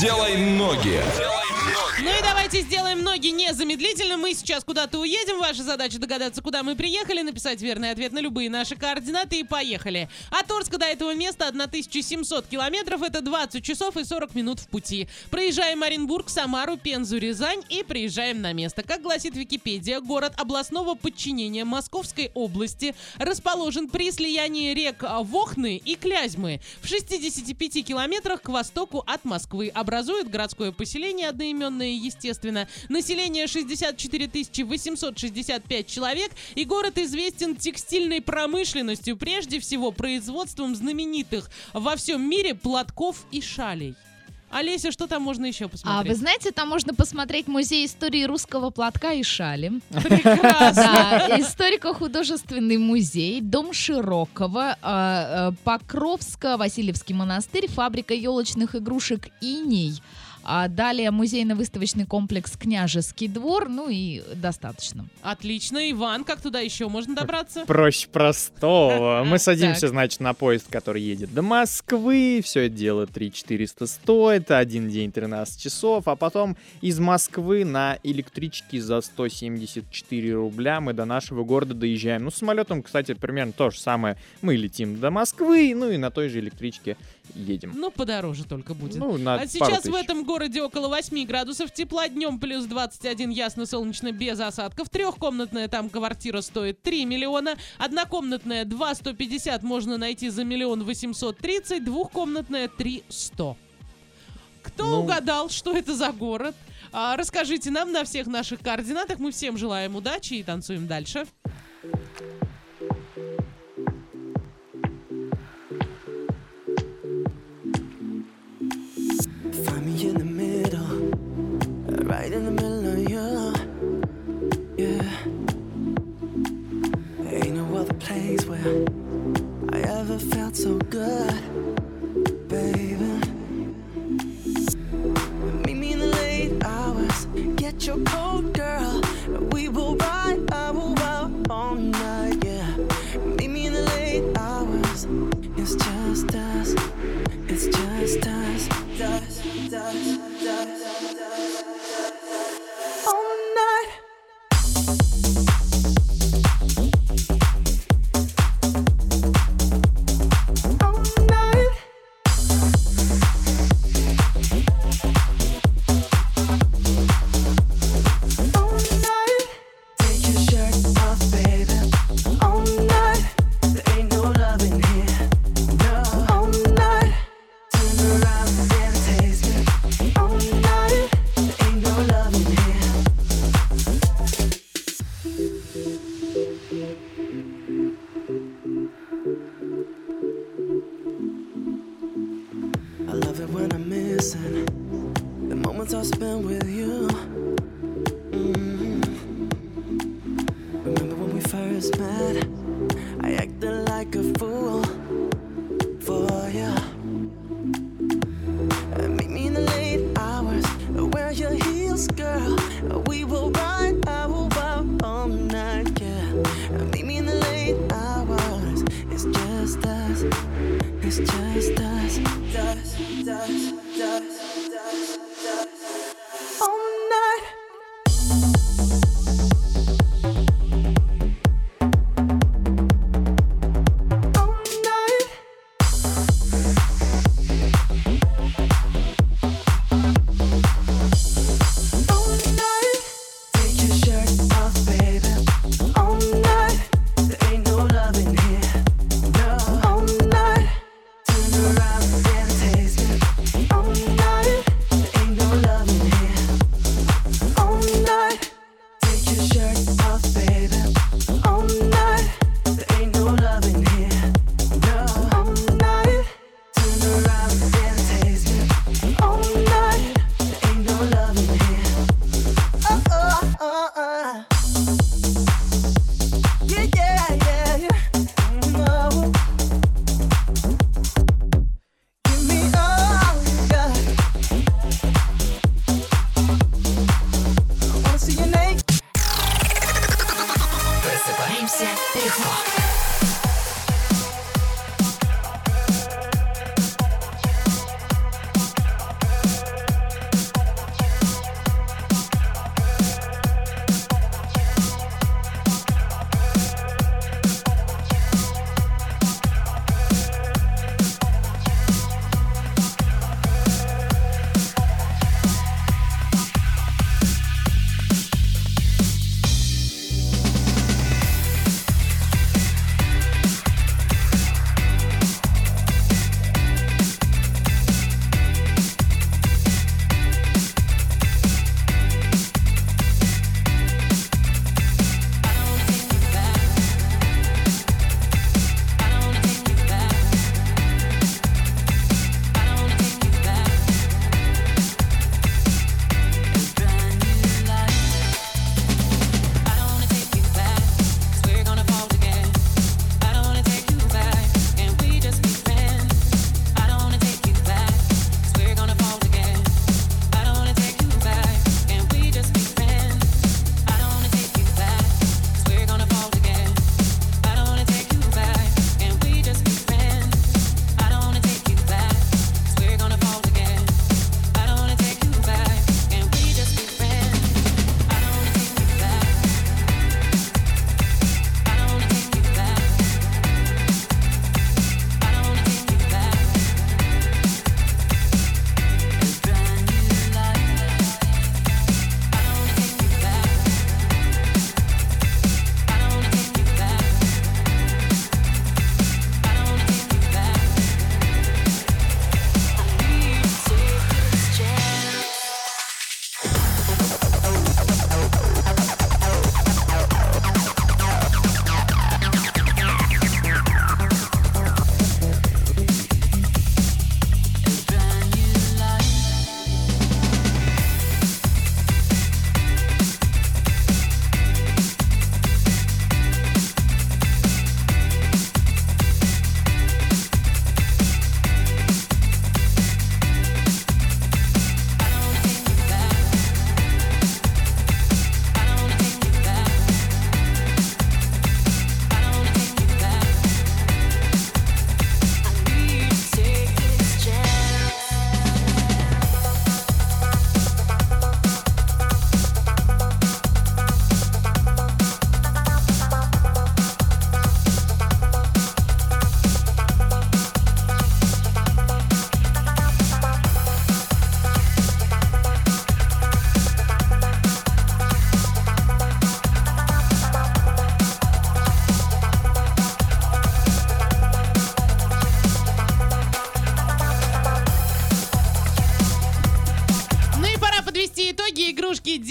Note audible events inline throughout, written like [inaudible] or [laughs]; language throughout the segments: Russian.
Делай ноги. Ну и давайте сделаем ноги незамедлительно. Мы сейчас куда-то уедем. Ваша задача догадаться, куда мы приехали, написать верный ответ на любые наши координаты и поехали. От Орска до этого места 1700 километров. Это 20 часов и 40 минут в пути. Проезжаем Оренбург, Самару, Пензу, Рязань и приезжаем на место. Как гласит Википедия, город областного подчинения Московской области расположен при слиянии рек Вохны и Клязьмы в 65 километрах к востоку от Москвы. Образует городское поселение одноименное естественно. Население 64 865 человек, и город известен текстильной промышленностью, прежде всего производством знаменитых во всем мире платков и шалей. Олеся, что там можно еще посмотреть? А вы знаете, там можно посмотреть музей истории русского платка и шали. Прекрасно. Да, историко-художественный музей, дом Широкого, а, а, Покровско-Васильевский монастырь, фабрика елочных игрушек «Иней». А далее музейно-выставочный комплекс «Княжеский двор», ну и достаточно. Отлично. Иван, как туда еще можно добраться? Проще простого. [laughs] Мы садимся, значит, на поезд, который едет до Москвы. Все это дело 3 400 стоит. Один день 13 часов. А потом из Москвы на электричке за 174 рубля мы до нашего города доезжаем. Ну, самолетом, кстати, примерно то же самое. Мы летим до Москвы, ну и на той же электричке едем. Ну, подороже только будет. Ну, на А сейчас в тысяч. этом городе около 8 градусов тепла, днем плюс 21, ясно-солнечно, без осадков. Трехкомнатная там квартира стоит 3 миллиона, однокомнатная 2 150 можно найти за миллион 830, двухкомнатная 3 100. Кто Ну. угадал, что это за город? А, расскажите нам на всех наших координатах. Мы всем желаем удачи и танцуем дальше. So good, baby. Meet me in the late hours, get your coat, girl. We will ride, I will out all night, yeah. Meet me in the late hours, it's just us. It's just us, us, us, the moments I spend with you. Just us. Us, us, us, us.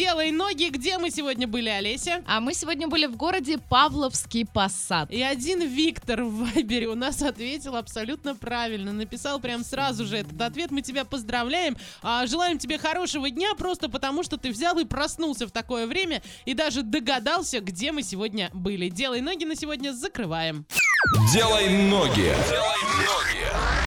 «Делай ноги». Где мы сегодня были, Олеся? А мы сегодня были в городе Павловский Посад. И один Виктор в Вайбере у нас ответил абсолютно правильно. Написал прям сразу же этот ответ. Мы тебя поздравляем. А, желаем тебе хорошего дня, просто потому что ты взял и проснулся в такое время и даже догадался, где мы сегодня были. Делай ноги на сегодня закрываем. Делай ноги. Делай ноги.